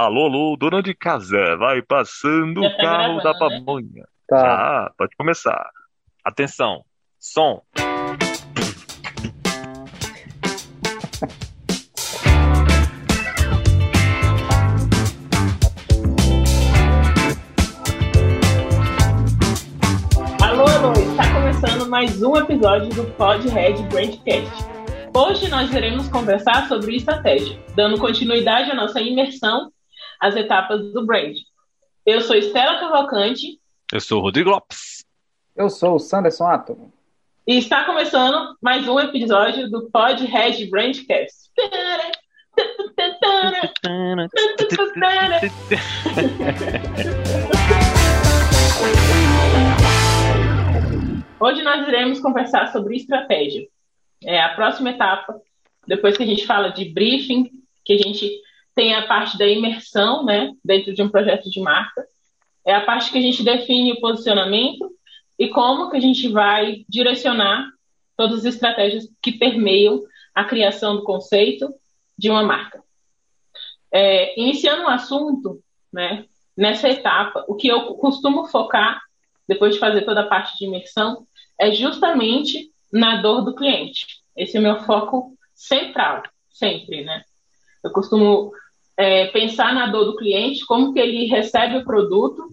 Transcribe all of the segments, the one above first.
Alô, alô, dona de casa, vai passando Já o tá carro da gravando, né? pamonha. Tá. Já, pode começar. Atenção, som. Alô, alô, está começando mais um episódio do Pod Red Brandcast. Hoje nós iremos conversar sobre estratégia, dando continuidade à nossa imersão às etapas do brand. Eu sou Estela Cavalcante Eu sou o Rodrigo Lopes. Eu sou o Sanderson Átomo. e está começando mais um episódio do Pod Red Brandcast. Hoje nós iremos conversar sobre estratégia. É a próxima etapa, depois que a gente fala de briefing, que a gente tem a parte da imersão, né, dentro de um projeto de marca, é a parte que a gente define o posicionamento e como que a gente vai direcionar todas as estratégias que permeiam a criação do conceito de uma marca. É, iniciando o assunto, né, nessa etapa, o que eu costumo focar, depois de fazer toda a parte de imersão, é justamente na dor do cliente. Esse é o meu foco central, sempre, né? Eu costumo é, pensar na dor do cliente, como que ele recebe o produto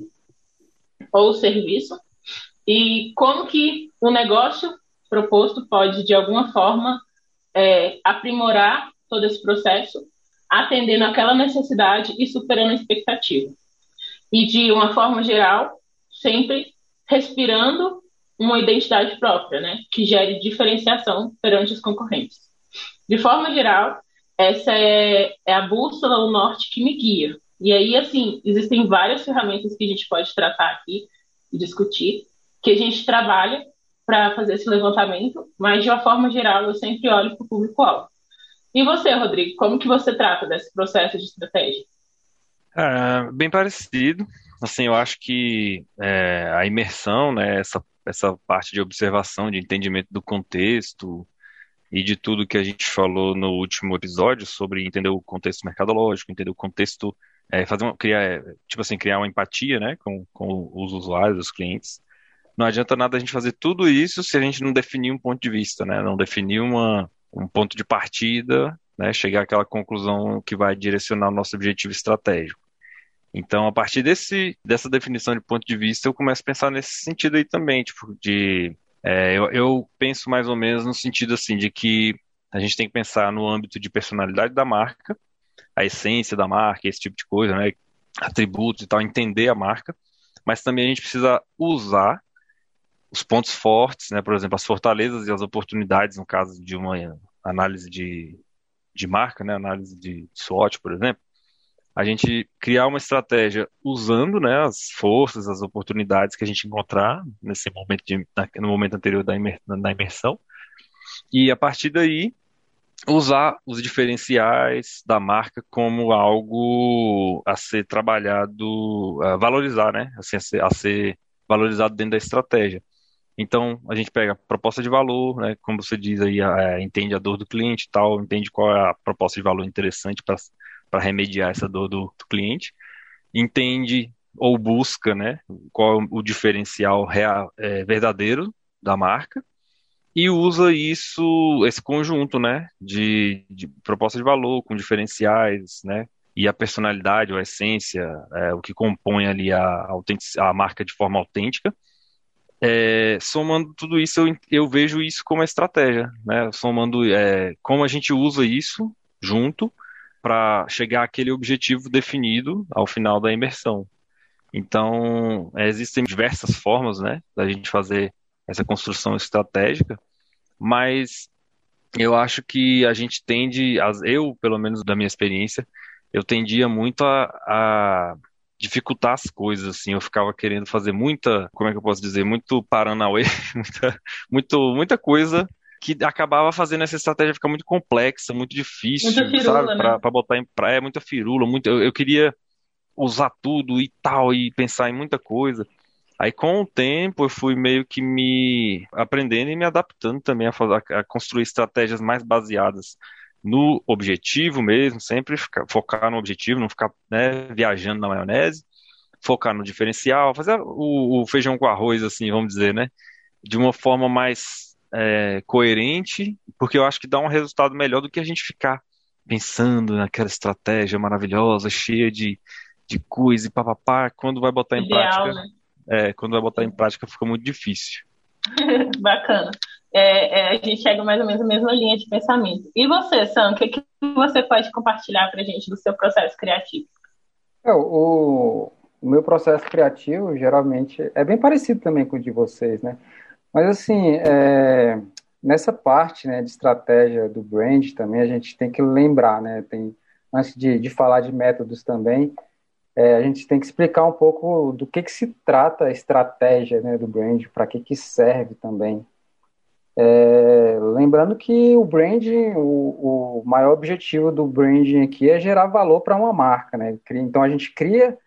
ou o serviço e como que o negócio proposto pode, de alguma forma, é, aprimorar todo esse processo, atendendo aquela necessidade e superando a expectativa. E, de uma forma geral, sempre respirando uma identidade própria, né, que gere diferenciação perante os concorrentes. De forma geral, essa é, é a bússola, o norte que me guia. E aí, assim, existem várias ferramentas que a gente pode tratar aqui e discutir, que a gente trabalha para fazer esse levantamento, mas de uma forma geral eu sempre olho para o público-alvo. E você, Rodrigo, como que você trata desse processo de estratégia? É, bem parecido. Assim, eu acho que é, a imersão, né, essa, essa parte de observação, de entendimento do contexto e de tudo que a gente falou no último episódio sobre entender o contexto mercadológico, entender o contexto, é, fazer uma, criar, é, tipo assim, criar uma empatia, né, com, com os usuários, os clientes. Não adianta nada a gente fazer tudo isso se a gente não definir um ponto de vista, né, não definir uma, um ponto de partida, né, chegar àquela conclusão que vai direcionar o nosso objetivo estratégico. Então, a partir desse, dessa definição de ponto de vista, eu começo a pensar nesse sentido aí também, tipo, de é, eu, eu penso mais ou menos no sentido assim de que a gente tem que pensar no âmbito de personalidade da marca, a essência da marca, esse tipo de coisa, né, atributos e tal, entender a marca, mas também a gente precisa usar os pontos fortes, né, por exemplo, as fortalezas e as oportunidades, no caso de uma análise de, de marca, né, análise de SWOT, por exemplo, a gente criar uma estratégia usando né, as forças, as oportunidades que a gente encontrar nesse momento de, no momento anterior da, imer, da imersão, e a partir daí usar os diferenciais da marca como algo a ser trabalhado, a valorizar, né? Assim, a, ser, a ser valorizado dentro da estratégia. Então, a gente pega a proposta de valor, né? Como você diz aí, é, entende a dor do cliente e tal, entende qual é a proposta de valor interessante para para remediar essa dor do, do, cliente, entende ou busca, né, qual o diferencial real, é, verdadeiro da marca e usa isso, esse conjunto, né, de, de proposta de valor com diferenciais, né, e a personalidade, ou a essência, é, o que compõe ali a, a, a marca de forma autêntica. É, somando tudo isso, eu, eu, vejo isso como estratégia, né? Somando é, como a gente usa isso junto para chegar àquele objetivo definido ao final da imersão. Então, existem diversas formas, né, da gente fazer essa construção estratégica, mas eu acho que a gente tende, eu, pelo menos da minha experiência, eu tendia muito a, a dificultar as coisas, assim, eu ficava querendo fazer muita, como é que eu posso dizer, muito paranauê, muita, muito, muita coisa que acabava fazendo essa estratégia ficar muito complexa, muito difícil, Muita sabe? firula, Pra, né? pra botar em praia, muita firula, muito, eu, eu queria usar tudo e tal, e pensar em muita coisa. Aí, com o tempo, eu fui meio que me aprendendo e me adaptando também a, fazer, a construir estratégias mais baseadas no objetivo mesmo, sempre ficar, focar no objetivo, não ficar né, viajando na maionese, focar no diferencial, fazer o, o, feijão com arroz, assim, vamos dizer, né? De uma forma mais é, coerente, porque eu acho que dá um resultado melhor do que a gente ficar pensando naquela estratégia maravilhosa, cheia de, de coisa e papapá, quando vai botar em Ideal, prática. Né? É, quando vai botar em prática fica muito difícil. Bacana. É, é, a gente chega mais ou menos na mesma linha de pensamento. E você, Sam, o que, que você pode compartilhar para a gente do seu processo criativo? É, o, o, meu processo criativo, geralmente, é bem parecido também com o de vocês, né? Mas, assim, é, nessa parte né, de estratégia do brand também, a gente tem que lembrar, né? Tem, antes de, de falar de métodos também, é, a gente tem que explicar um pouco do que, que se trata a estratégia né, do brand, para que, que serve também. É, lembrando que o branding, o, o, maior objetivo do branding aqui é gerar valor para uma marca, né? Então a gente cria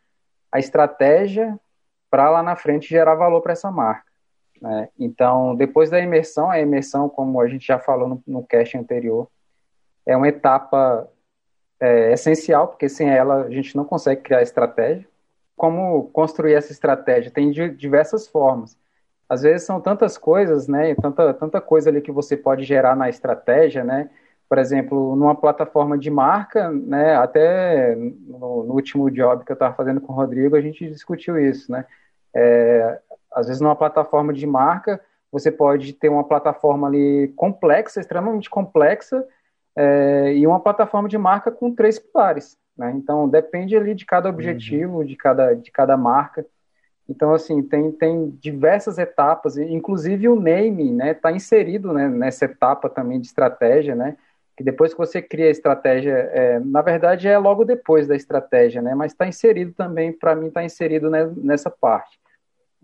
a estratégia para lá na frente gerar valor para essa marca. Né? Então, depois da imersão, a imersão, como a gente já falou no, no cast anterior, é uma etapa é essencial, porque sem ela a gente não consegue criar estratégia. Como construir essa estratégia? Tem diversas formas. Às vezes são tantas coisas, né? Tanta, tanta coisa ali que você pode gerar na estratégia, né? Por exemplo, numa plataforma de marca, né? Até no, no último job que eu estava fazendo com o Rodrigo, a gente discutiu isso, né? É, às vezes numa plataforma de marca, você pode ter uma plataforma ali complexa, extremamente complexa, é, e uma plataforma de marca com três pilares. Né? Então, depende ali de cada objetivo, uhum. de, cada, de cada marca. Então, assim, tem, tem diversas etapas, inclusive o naming está né, tá inserido né, nessa etapa também de estratégia, né? Que depois que você cria a estratégia, é, na verdade é logo depois da estratégia, né? Mas está inserido também, para mim, está inserido né, nessa parte.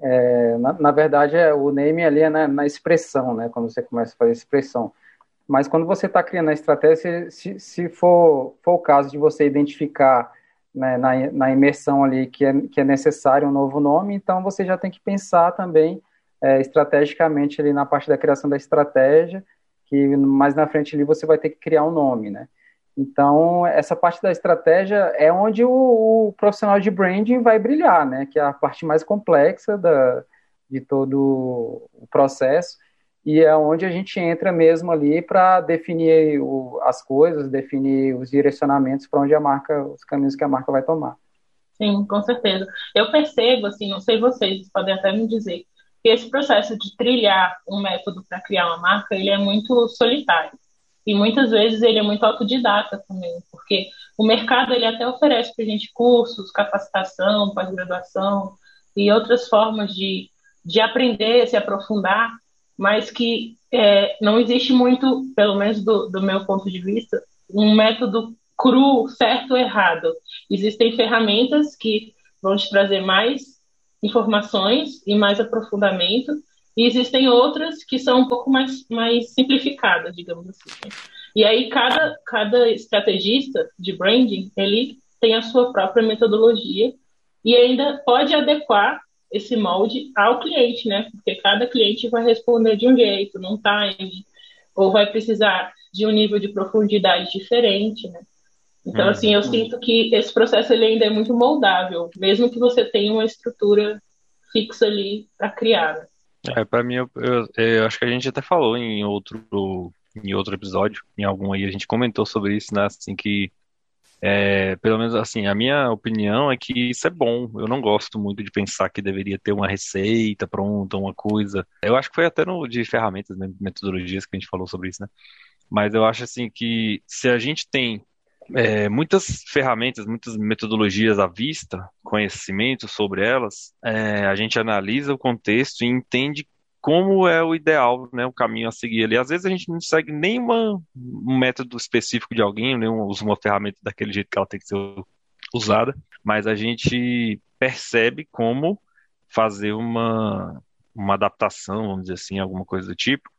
É, na, na, verdade, é, o naming ali é na, na, expressão, né? Quando você começa a fazer expressão. Mas quando você está criando a estratégia, se, se for, for o caso de você identificar né, na, na imersão ali que é, que é necessário um novo nome, então você já tem que pensar também é, estrategicamente ali na parte da criação da estratégia, que mais na frente ali você vai ter que criar um nome, né? Então, essa parte da estratégia é onde o, o profissional de branding vai brilhar, né? Que é a parte mais complexa da, de todo o processo e é onde a gente entra mesmo ali para definir o, as coisas, definir os direcionamentos para onde a marca, os caminhos que a marca vai tomar. Sim, com certeza. Eu percebo, assim, não sei vocês, podem até me dizer, que esse processo de trilhar um método para criar uma marca, ele é muito solitário. E muitas vezes ele é muito autodidata também, porque o mercado ele até oferece para a gente cursos, capacitação, pós-graduação e outras formas de, de aprender, se aprofundar, mas que é, não existe muito, pelo menos do, do meu ponto de vista, um método cru, certo ou errado. Existem ferramentas que vão te trazer mais informações e mais aprofundamento, e existem outras que são um pouco mais, mais simplificadas, digamos assim. E aí cada, cada estrategista de branding, ele tem a sua própria metodologia e ainda pode adequar esse molde ao cliente, né? Porque cada cliente vai responder de um jeito, num time, ou vai precisar de um nível de profundidade diferente, né? Então, assim, eu uhum. sinto que esse processo ele ainda é muito moldável, mesmo que você tenha uma estrutura fixa ali para criar. É, para mim, eu, eu, eu, acho que a gente até falou em outro, em outro episódio, em algum aí, a gente comentou sobre isso, né? Assim, que é, pelo menos assim, a minha opinião é que isso é bom. Eu não gosto muito de pensar que deveria ter uma receita pronta, uma coisa. Eu acho que foi até no de ferramentas, né, metodologias que a gente falou sobre isso, né? Mas eu acho assim que se a gente tem é, muitas ferramentas, muitas metodologias à vista, conhecimento sobre elas, é, a gente analisa o contexto e entende como é o ideal, né, o caminho a seguir ali. Às vezes a gente não segue nenhum método específico de alguém, nem usa uma ferramenta daquele jeito que ela tem que ser usada, mas a gente percebe como fazer uma, uma adaptação, vamos dizer assim, alguma coisa do tipo,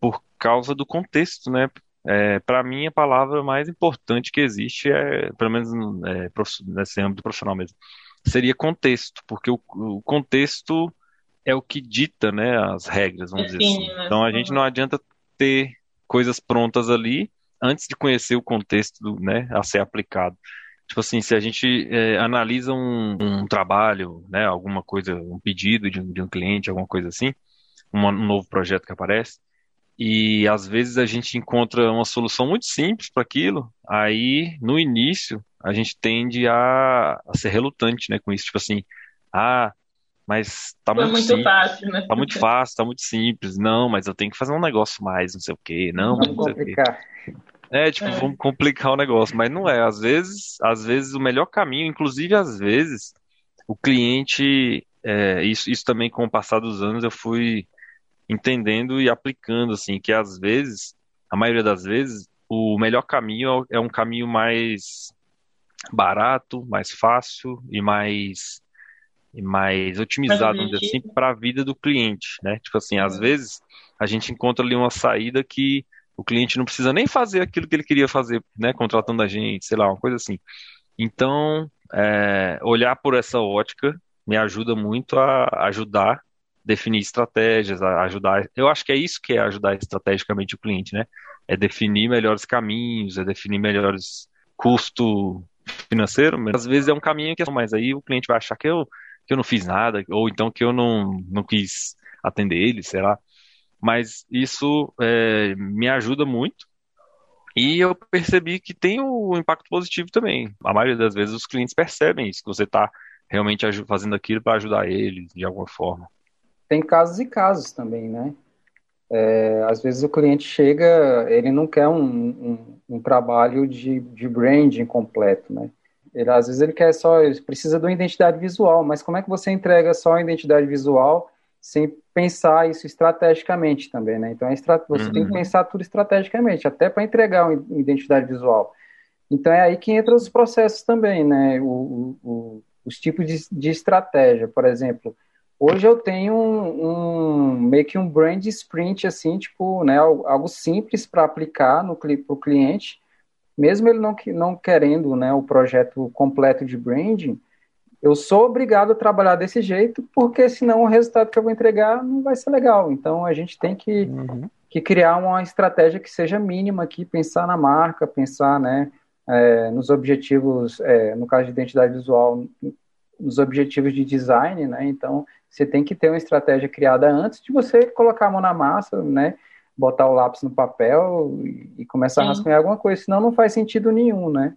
por causa do contexto, né? É, para mim, a palavra mais importante que existe é, pelo menos é, nesse âmbito profissional mesmo, seria contexto, porque o, o contexto é o que dita, né, as regras, vamos dizer assim. Né? Então a gente não adianta ter coisas prontas ali antes de conhecer o contexto do, né, a ser aplicado. Tipo assim, se a gente é, analisa um, um, trabalho, né, alguma coisa, um pedido de um, de um cliente, alguma coisa assim, um novo projeto que aparece, e às vezes a gente encontra uma solução muito simples para aquilo, aí no início a gente tende a, a, ser relutante, né, com isso, tipo assim, ah, mas tá muito, muito simples, fácil, né? Tá muito fácil, tá muito simples. Não, mas eu tenho que fazer um negócio mais, não sei o quê. Não, mas não sei o quê. É, tipo, é. vamos complicar o negócio, mas não é. Às vezes, às vezes o melhor caminho, inclusive às vezes, o cliente, é, isso, isso também com o passar dos anos eu fui entendendo e aplicando, assim, que às vezes, a maioria das vezes, o melhor caminho é um caminho mais barato, mais fácil e mais e mais otimizado, vamos dizer assim, para a vida do cliente, né? Tipo assim, às vezes a gente encontra ali uma saída que o cliente não precisa nem fazer aquilo que ele queria fazer, né, contratando a gente, sei lá, uma coisa assim. Então, é, olhar por essa ótica me ajuda muito a ajudar definir estratégias, ajudar. Eu acho que é isso que é ajudar estrategicamente o cliente, né? É definir melhores caminhos, é definir melhores custo financeiro. Às vezes é um caminho que é, mas aí o cliente vai achar que eu que eu não fiz nada ou então que eu não não quis atender ele, sei lá mas isso é, me ajuda muito. E eu percebi que tem o um impacto positivo também. A maioria das vezes os clientes percebem isso, que você está realmente fazendo aquilo para ajudar eles de alguma forma. Tem casos e casos também, né? É, às vezes o cliente chega, ele não quer um, um, um trabalho de, de branding completo, né? Ele, às vezes ele quer só, ele precisa de uma identidade visual, mas como é que você entrega só a identidade visual sem pensar isso estrategicamente também, né? Então, é você uhum. tem que uhum. pensar tudo estrategicamente, até para entregar uma identidade visual. Então, é aí que entram os processos também, né? O, o, os tipos de, de, estratégia, por exemplo. Hoje eu tenho um, um, meio que um brand sprint, assim, tipo, né? Algo simples para aplicar no para o cliente, mesmo ele não, não querendo né, o projeto completo de branding, eu sou obrigado a trabalhar desse jeito, porque senão o resultado que eu vou entregar não vai ser legal. Então a gente tem que, uhum. que criar uma estratégia que seja mínima aqui, pensar na marca, pensar né, é, nos objetivos, é, no caso de identidade visual, nos objetivos de design, né? Então você tem que ter uma estratégia criada antes de você colocar a mão na massa, né? Botar o lápis no papel e, começar Sim. a rascunhar alguma coisa, senão não faz sentido nenhum, né?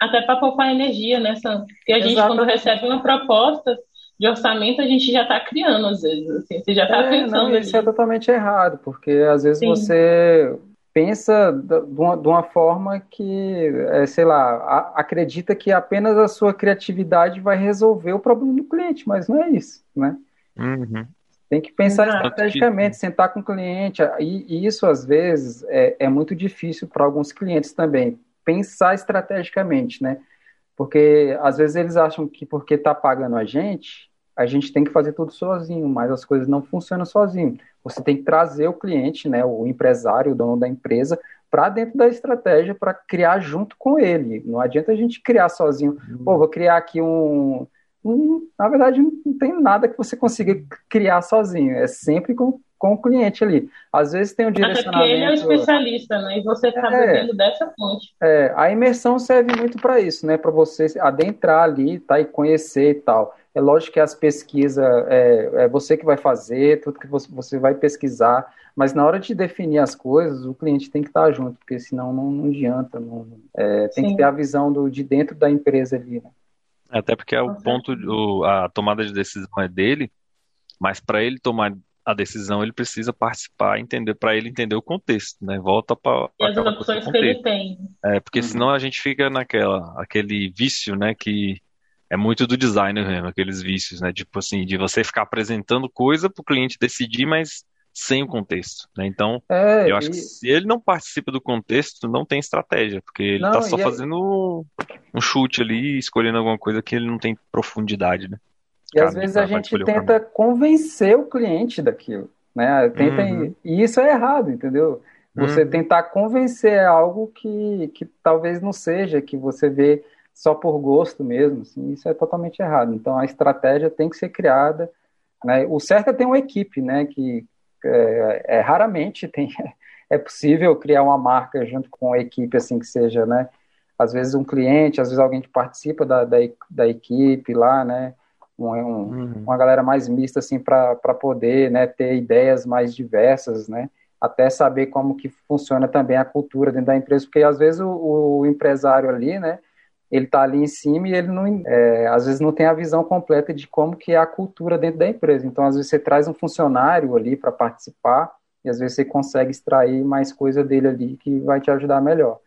Até para poupar energia, né, Sam? Porque a gente, Exatamente. quando recebe uma proposta de orçamento, a gente já está criando, às vezes. Assim, você já está é, pensando. Não, isso é totalmente errado, porque às vezes Sim. você pensa de uma, de uma forma que, é, sei lá, a, acredita que apenas a sua criatividade vai resolver o problema do cliente, mas não é isso, né? Uhum. Tem que pensar Exato. estrategicamente, sentar com o cliente, e, e isso às vezes é, é muito difícil para alguns clientes também, pensar estrategicamente, né? Porque às vezes eles acham que porque está pagando a gente, a gente tem que fazer tudo sozinho, mas as coisas não funcionam sozinho. Você tem que trazer o cliente, né, o empresário, o dono da empresa, para dentro da estratégia para criar junto com ele. Não adianta a gente criar sozinho. Uhum. Pô, vou criar aqui um, na verdade, não tem nada que você consiga criar sozinho. É sempre com, com o cliente ali. Às vezes tem um direcionamento... Até porque ele é o especialista, né? E você está é, bebendo dessa fonte. É, a imersão serve muito para isso, né? Para você adentrar ali, tá? E conhecer e tal. É lógico que as pesquisas é, é você que vai fazer, tudo que você, você vai pesquisar, mas na hora de definir as coisas, o cliente tem que estar junto, porque senão não, não adianta. Não, é, tem Sim. que ter a visão do, de dentro da empresa ali, né? Até porque é o ponto, o, a tomada de decisão é dele, mas para ele tomar a decisão, ele precisa participar, entender, para ele entender o contexto, né? Volta para as opções que ele tem. É, porque uhum. senão a gente fica naquela, aquele vício, né? Que é muito do designer mesmo, aqueles vícios, né? Tipo assim, de você ficar apresentando coisa para o cliente decidir, mas sem o contexto, né? Então, é, eu acho e... que se ele não participa do contexto, não tem estratégia, porque ele está só fazendo um chute ali, escolhendo alguma coisa que ele não tem profundidade, né? E às vezes a gente tenta convencer o cliente daquilo, né? Tenta, uhum. E isso é errado, entendeu? Você uhum. tentar convencer algo que, que talvez não seja, que você vê só por gosto mesmo, assim, isso é totalmente errado. Então a estratégia tem que ser criada, né? O certo é ter uma equipe, né? Que é, é raramente tem é possível criar uma marca junto com a equipe, assim, que seja, né? Às vezes um cliente, às vezes alguém que participa da, da, da equipe lá, né? Um, um, uhum. Uma galera mais mista, assim, para poder né, ter ideias mais diversas, né? Até saber como que funciona também a cultura dentro da empresa, porque às vezes o, o empresário ali, né? Ele está ali em cima e ele não, é, às vezes não tem a visão completa de como que é a cultura dentro da empresa. Então, às vezes você traz um funcionário ali para participar e às vezes você consegue extrair mais coisa dele ali que vai te ajudar melhor.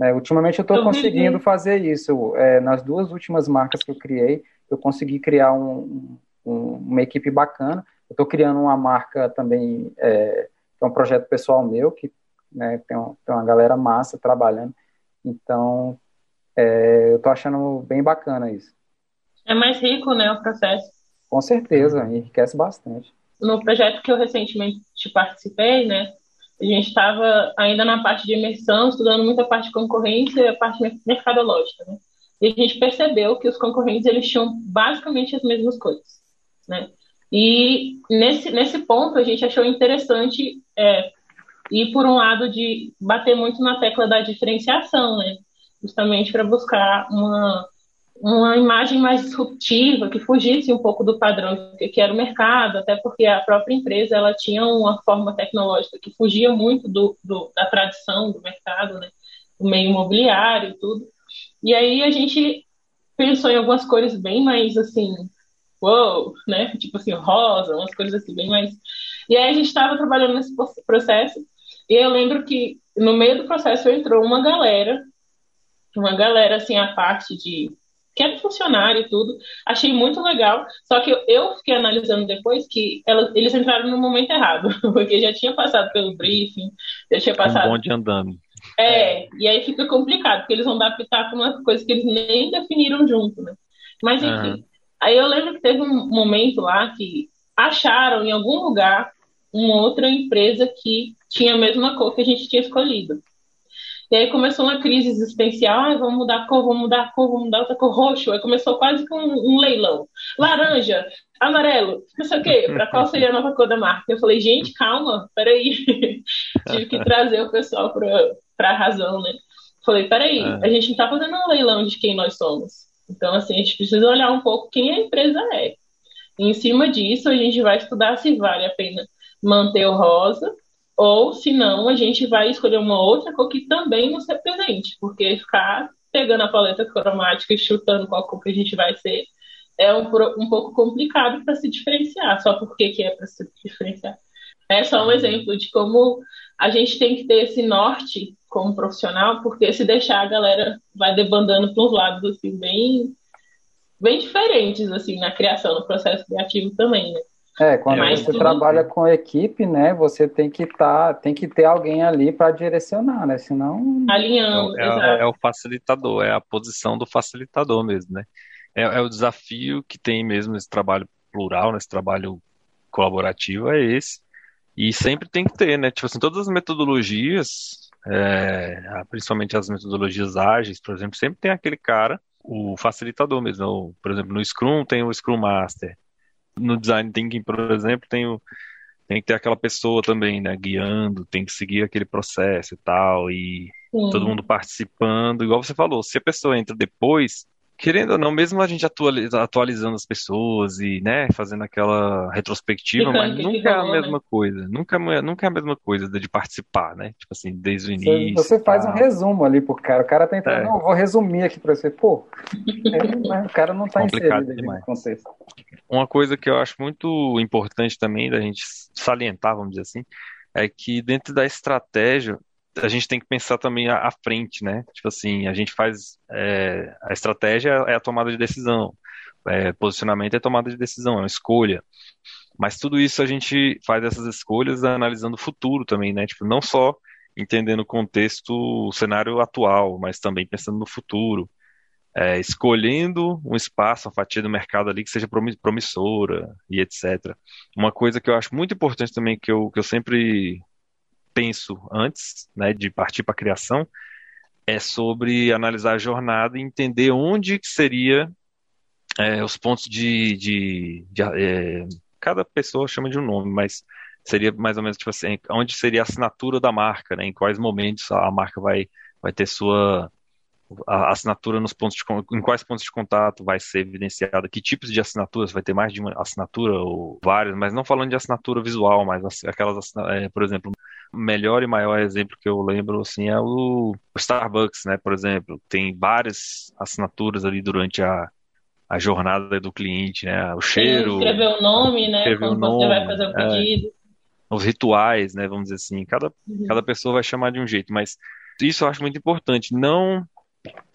É, ultimamente eu estou conseguindo fazer isso. É, nas duas últimas marcas que eu criei, eu consegui criar um, um, uma equipe bacana. Eu estou criando uma marca também, é, que é um projeto pessoal meu, que né, tem, um, tem uma galera massa trabalhando. Então, é, eu tô achando bem bacana isso. É mais rico, né, o processo. Com certeza, enriquece bastante. No projeto que eu recentemente participei, né, a gente estava ainda na parte de imersão, estudando muita parte de concorrência e a parte mercadológica, né? E a gente percebeu que os concorrentes eles tinham basicamente as mesmas coisas, né? E nesse, nesse ponto a gente achou interessante é, ir por um lado de bater muito na tecla da diferenciação, né? Justamente para buscar uma, uma imagem mais disruptiva, que fugisse um pouco do padrão que era o mercado, até porque a própria empresa ela tinha uma forma tecnológica que fugia muito do, do da tradição do mercado, né? do meio imobiliário e tudo. E aí a gente pensou em algumas cores bem mais assim, uou, né? Tipo assim, rosa, umas cores assim bem mais. E aí a gente estava trabalhando nesse processo e eu lembro que no meio do processo entrou uma galera uma galera assim a parte de que era funcionário e tudo. Achei muito legal. Só que eu, fiquei analisando depois que ela, eles entraram no momento errado, porque já tinha passado pelo briefing, já tinha passado. Um bonde andando. É, e aí fica complicado, porque eles vão dar pitaco umas coisas que eles nem definiram junto, né? Mas enfim. Uhum. Aí eu lembro que teve um momento lá que acharam em algum lugar uma outra empresa que tinha a mesma cor que a gente tinha escolhido. E aí começou uma crise existencial, ah, vamos mudar a cor, vamos mudar a cor, vamos mudar outra cor, roxo. Aí começou quase com um, um leilão. Laranja, amarelo, não sei o quê, para qual seria a nova cor da marca? Eu falei, gente, calma, peraí. Tive que trazer o pessoal para a razão, né? Falei, peraí, é. a gente não está fazendo um leilão de quem nós somos. Então, assim, a gente precisa olhar um pouco quem a empresa é. E em cima disso, a gente vai estudar se vale a pena manter o rosa ou, se não, a gente vai escolher uma outra cor que também nos represente, porque ficar pegando a paleta cromática e chutando qual cor que a gente vai ser é um, um pouco complicado para se diferenciar, só porque que é para se diferenciar. É só um exemplo de como a gente tem que ter esse norte como profissional, porque se deixar a galera vai debandando para uns lados assim bem bem diferentes assim na criação, no processo criativo também, né? É, quando é, você trabalha com equipe, né, você tem que tá, tem que ter alguém ali para direcionar, né? Senão alinhando, é, é, é, o facilitador, é a posição do facilitador mesmo, né? É, é, o desafio que tem mesmo nesse trabalho plural, nesse trabalho colaborativo é esse. E sempre tem que ter, né? Tipo assim, todas as metodologias, é, principalmente as metodologias ágeis, por exemplo, sempre tem aquele cara, o facilitador mesmo. Por exemplo, no Scrum tem o Scrum Master no design thinking, por exemplo, tem, o, tem que ter aquela pessoa também, né, guiando, tem que seguir aquele processo e tal, e Sim. todo mundo participando, igual você falou, se a pessoa entra depois, querendo ou não, mesmo a gente atualiza, atualizando as pessoas e, né, fazendo aquela retrospectiva, mas nunca é a né? mesma coisa. Nunca, é, nunca é a mesma coisa de participar, né? Tipo assim, desde o início. Você, você faz um resumo ali pro cara. O cara tá entrando, é. não, vou resumir aqui pra você. Pô, é, o cara não tá Complicado inserido demais. no contexto. Uma coisa que eu acho muito importante também da gente salientar, vamos dizer assim, é que dentro da estratégia a gente tem que pensar também à, frente, né? Tipo assim, a gente faz é, a estratégia é a tomada de decisão, é, posicionamento é tomada de decisão, é uma escolha. Mas tudo isso a gente faz essas escolhas analisando o futuro também, né? Tipo, não só entendendo o contexto, o cenário atual, mas também pensando no futuro. É, escolhendo um espaço, uma fatia do mercado ali que seja promissora e etc. Uma coisa que eu acho muito importante também, que eu, que eu sempre penso antes né, de partir para a criação é sobre analisar a jornada e entender onde seria é, os pontos de, de, de é, cada pessoa chama de um nome, mas seria mais ou menos tipo assim, onde seria a assinatura da marca, né? Em quais momentos a marca vai, vai ter sua assinatura nos pontos de, em quais pontos de contato vai ser evidenciada, que tipos de assinaturas, vai ter mais de uma assinatura ou várias, mas não falando de assinatura visual, mas aquelas, é, por exemplo, o melhor e maior exemplo que eu lembro assim é o Starbucks, né, por exemplo, tem várias assinaturas ali durante a, a jornada do cliente, né, o cheiro, escrever o nome, né, escrever quando o nome, você vai fazer o pedido. É, os rituais, né, vamos dizer assim, cada, uhum. cada pessoa vai chamar de um jeito, mas isso eu acho muito importante, não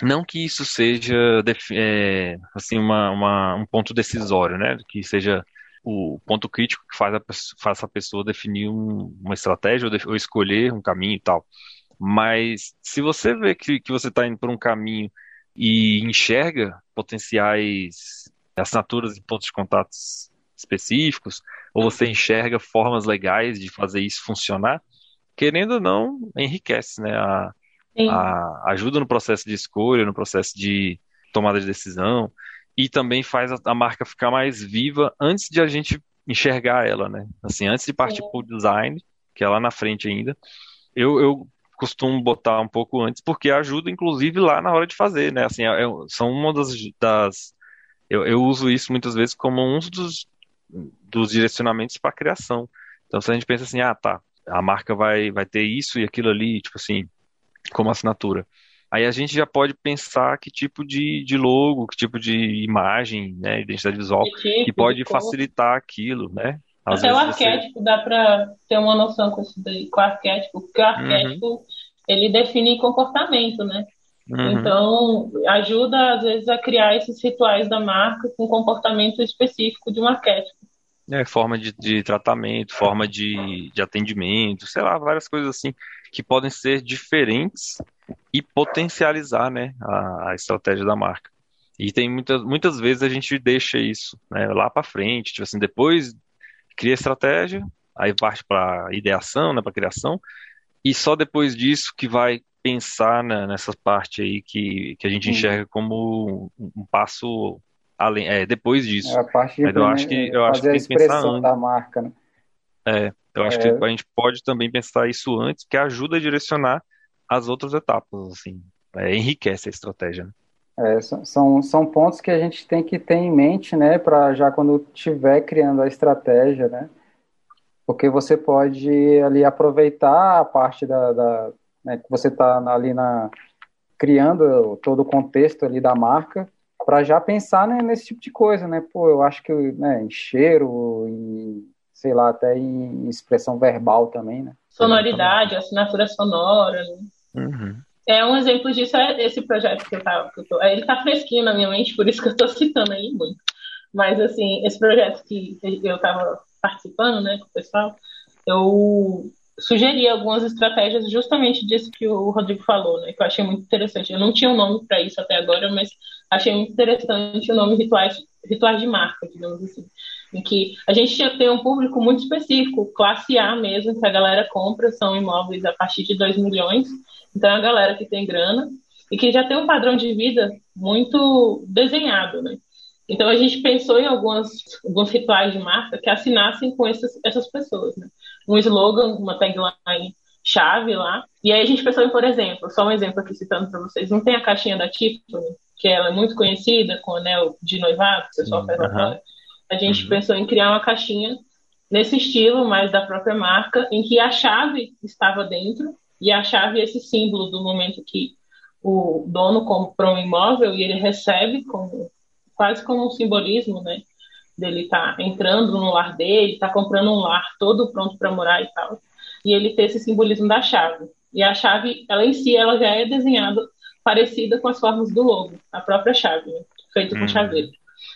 não que isso seja é, assim uma, uma, um ponto decisório, né? Que seja o ponto crítico que faz a, faz a pessoa definir um, uma estratégia ou, de, ou, escolher um caminho e tal. Mas se você vê que, que você está indo por um caminho e enxerga potenciais assinaturas e pontos de contatos específicos, ou você enxerga formas legais de fazer isso funcionar, querendo ou não, enriquece né, a, a, ajuda no processo de escolha, no processo de tomada de decisão e também faz a, a marca ficar mais viva antes de a gente enxergar ela, né? Assim, antes de partir para o design, que é lá na frente ainda, eu, eu costumo botar um pouco antes, porque ajuda, inclusive, lá na hora de fazer, né? Assim, é, são uma das, das eu, eu, uso isso muitas vezes como um dos, dos direcionamentos para a criação. Então, se a gente pensa assim, ah, tá, a marca vai, vai ter isso e aquilo ali, tipo assim, como assinatura. Aí a gente já pode pensar que tipo de, de logo, que tipo de imagem, né, identidade visual, que, que pode facilitar aquilo, né? Às Até o arquétipo você... dá para ter uma noção com isso daí, com o arquétipo, porque o arquétipo uhum. ele define comportamento, né? Uhum. Então, ajuda às vezes a criar esses rituais da marca com comportamento específico de um arquétipo. É, forma de, de tratamento, forma de, de atendimento, sei lá, várias coisas assim que podem ser diferentes e potencializar né, a, a estratégia da marca. E tem muitas, muitas vezes a gente deixa isso né, lá para frente, tipo assim, depois cria a estratégia, aí parte para ideação, né, para criação, e só depois disso que vai pensar né, nessa parte aí que, que a gente enxerga como um, passo além, é, depois disso. É a parte de Mas eu acho que eu acho que tem que pensar da marca, né? É, eu acho é... que a gente pode também pensar isso antes, que ajuda a direcionar as outras etapas, assim, é, enriquece a estratégia. Né? É, são, são pontos que a gente tem que ter em mente, né, para já quando estiver criando a estratégia, né, porque você pode ali aproveitar a parte da, da né, que você está ali na criando todo o contexto ali da marca para já pensar né, nesse tipo de coisa, né, pô, eu acho que né, em cheiro, em sei lá, até em expressão verbal também, né? Sonoridade, assinatura sonora. Né? Uhum. É um exemplo disso é esse projeto que eu tava. Que eu tô, ele tá fresquinho na minha mente, por isso que eu tô citando aí muito. Mas assim, esse projeto que eu tava participando, né, com o pessoal, eu sugeri algumas estratégias justamente disso que o Rodrigo falou, né, que eu achei muito interessante. Eu não tinha um nome para isso até agora, mas achei muito interessante o nome rituais, rituais de marca, digamos assim em que a gente tem um público muito específico, classe A mesmo, que a galera compra, são imóveis a partir de 2 milhões. Então, é a galera que tem grana e que já tem um padrão de vida muito desenhado, né? Então, a gente pensou em algumas, alguns rituais de marca que assinassem com essas, essas pessoas, né? Um slogan, uma tagline chave lá. E aí a gente pensou em, por exemplo, só um exemplo aqui citando para vocês, não tem a caixinha da Tiffany, que ela é muito conhecida com anel de noivado, o pessoal faz lá a gente uhum. pensou em criar uma caixinha nesse estilo, mais da própria marca, em que a chave estava dentro e a chave é esse símbolo do momento que o dono comprou um imóvel e ele recebe como quase como um simbolismo, né? Dele tá entrando no lar dele, tá comprando um lar todo pronto para morar e tal. E ele tem esse simbolismo da chave. E a chave, ela em si, ela já é desenhada parecida com as formas do logo, a própria chave, né? feita com uhum. chaveiro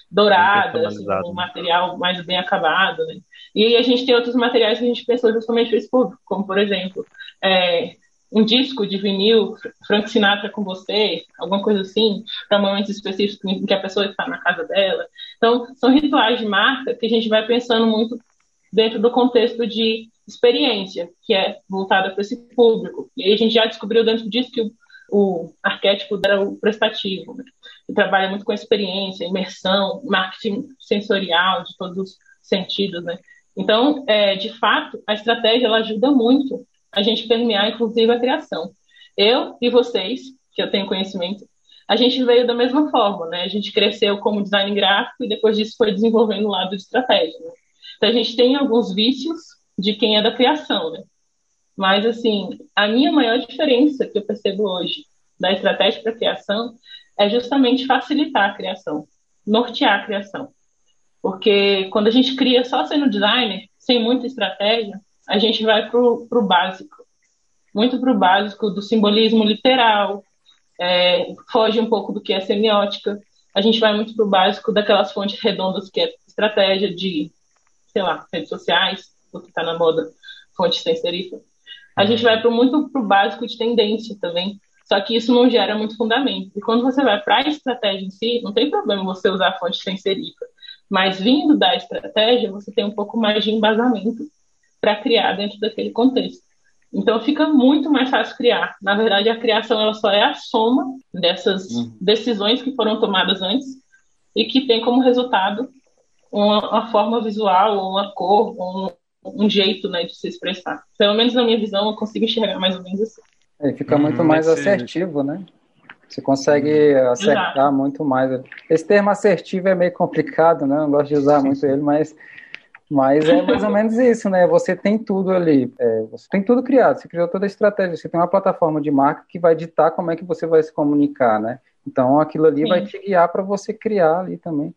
dourada, assim, um material mais bem acabado, né? E aí a gente tem outros materiais que a gente pensou justamente para esse público, como por exemplo, é, um disco de vinil, Frank Sinatra com você, alguma coisa assim, para momentos específicos em que a pessoa está na casa dela. Então, são rituais de marca que a gente vai pensando muito dentro do contexto de experiência, que é voltada para esse público. E aí a gente já descobriu dentro disso que o, o arquétipo era o prestativo. Né? que trabalha muito com experiência, imersão, marketing sensorial de todos os sentidos, né? Então, é, de fato, a estratégia ela ajuda muito a gente permear, inclusive, a criação. Eu e vocês, que eu tenho conhecimento, a gente veio da mesma forma, né? A gente cresceu como design gráfico e depois disso foi desenvolvendo o lado de estratégia. Né? Então, a gente tem alguns vícios de quem é da criação, né? Mas, assim, a minha maior diferença que eu percebo hoje da estratégia para criação é justamente facilitar a criação, nortear a criação. Porque quando a gente cria só sendo designer, sem muita estratégia, a gente vai para o básico. Muito para o básico do simbolismo literal, é, foge um pouco do que é semiótica. A gente vai muito para o básico daquelas fontes redondas que é estratégia de, sei lá, redes sociais, o que está na moda, fonte sem serifa. A gente vai pro, muito para o básico de tendência também, só que isso não gera muito fundamento. E quando você vai para a estratégia em si, não tem problema você usar fonte sem serifa. Mas vindo da estratégia, você tem um pouco mais de embasamento para criar dentro daquele contexto. Então fica muito mais fácil criar. Na verdade, a criação ela só é a soma dessas uhum. decisões que foram tomadas antes e que tem como resultado uma, uma forma visual, ou uma cor, ou um, um, jeito né, de se expressar. Pelo menos na minha visão, eu consigo enxergar mais ou menos assim. É, fica muito uhum, mais assertivo, né? Você consegue uhum. acertar Exato. muito mais. Esse termo assertivo é meio complicado, né? Eu não gosto de usar muito ele, mas mas é mais ou menos isso, né? Você tem tudo ali, é, você tem tudo criado, você criou toda a estratégia, você tem uma plataforma de marca que vai ditar como é que você vai se comunicar, né? Então aquilo ali Sim. vai te guiar para você criar ali também,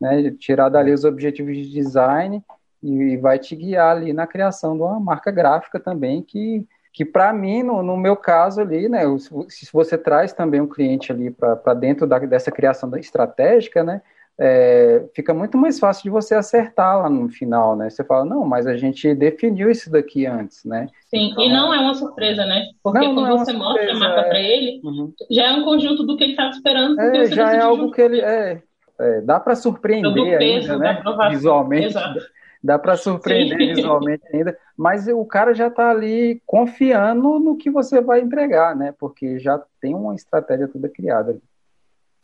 né? Tirar dali os objetivos de design e vai te guiar ali na criação de uma marca gráfica também que que para mim, no, no, meu caso ali, né, se você traz também um cliente ali para dentro da, dessa criação estratégica, né, é, fica muito mais fácil de você acertar lá no final, né? Você fala, não, mas a gente definiu isso daqui antes, né? Sim, então, e não é uma surpresa, né? Porque não, quando não é você surpresa, mostra a marca é... para ele, uhum. já é um conjunto do que ele estava esperando. É, já é algo que ele. É, é dá para surpreender peso, ainda, né? Visualmente. Exato. Dá para surpreender Sim. visualmente ainda, mas o cara já está ali confiando no que você vai entregar, né? Porque já tem uma estratégia toda criada.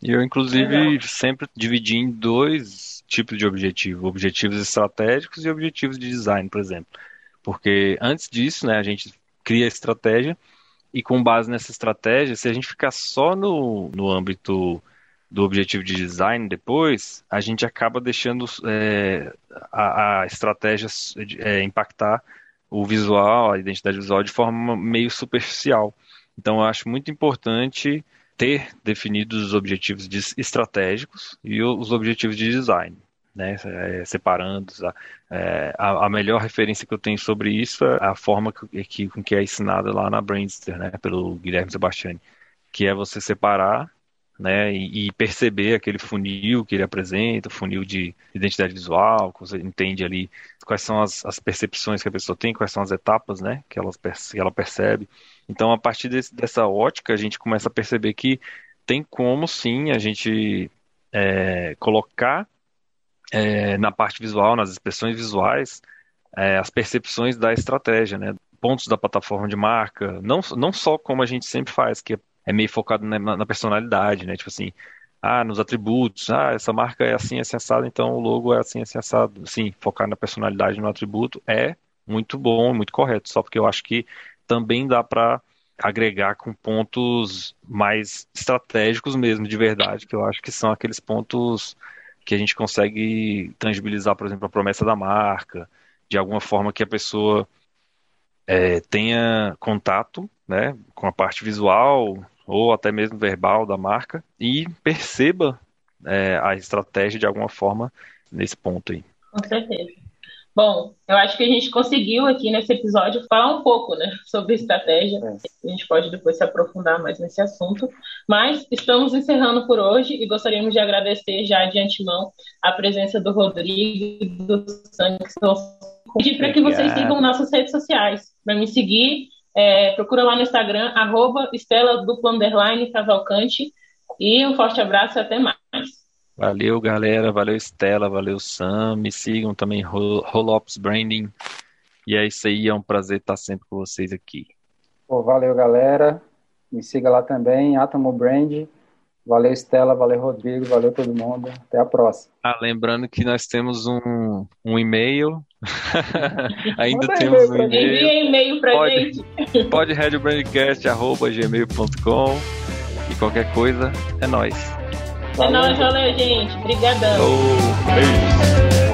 E eu, inclusive, Legal. sempre dividi em dois tipos de objetivo: objetivos estratégicos e objetivos de design, por exemplo. Porque antes disso, né, a gente cria a estratégia e com base nessa estratégia, se a gente ficar só no, no âmbito do objetivo de design depois, a gente acaba deixando é, a, a, estratégia é, impactar o visual, a identidade visual de forma meio superficial. Então, eu acho muito importante ter definidos os objetivos estratégicos e os objetivos de design, né? É, separando. É, a, a, melhor referência que eu tenho sobre isso é a forma que, que, que é ensinada lá na Brainster, né? Pelo Guilherme Sebastiani, que é você separar né, e, perceber aquele funil que ele apresenta, funil de identidade visual, que você entende ali quais são as, as percepções que a pessoa tem, quais são as etapas, né, que ela, que ela percebe. Então, a partir desse, dessa ótica, a gente começa a perceber que tem como, sim, a gente é, colocar é, na parte visual, nas expressões visuais, é, as percepções da estratégia, né, pontos da plataforma de marca, não, não só como a gente sempre faz, que é é meio focado na, na, personalidade, né? Tipo assim, ah, nos atributos, ah, essa marca é assim, assim, assado, então o logo é assim, assim, assado. Sim, focar na personalidade, no atributo é muito bom, muito correto, só porque eu acho que também dá para agregar com pontos mais estratégicos mesmo, de verdade, que eu acho que são aqueles pontos que a gente consegue tangibilizar, por exemplo, a promessa da marca, de alguma forma que a pessoa é, tenha contato né, com a parte visual, ou até mesmo verbal da marca e perceba é, a estratégia de alguma forma nesse ponto aí. Com certeza. Bom, eu acho que a gente conseguiu aqui nesse episódio falar um pouco né, sobre estratégia. É. A gente pode depois se aprofundar mais nesse assunto. Mas estamos encerrando por hoje e gostaríamos de agradecer já de antemão a presença do Rodrigo e do Sangue. Pedir para que vocês sigam nossas redes sociais. Para me seguir, é, procura lá no Instagram, arroba Estela Cavalcante. E um forte abraço e até mais. Valeu, galera. Valeu, Estela. Valeu, Sam. Me sigam também, Rolops Branding. E é isso aí. É um prazer estar sempre com vocês aqui. Pô, valeu, galera. Me siga lá também, Atomo Brand. Valeu, Estela, valeu, Rodrigo, valeu todo mundo. Até a próxima. Ah, lembrando que nós temos um, um e-mail. Ainda Manda temos um e-mail. Envia e-mail pra pode, gente. Pode gmail.com e qualquer coisa é nóis. É nóis, valeu, gente. Obrigadão. Oh, beijo.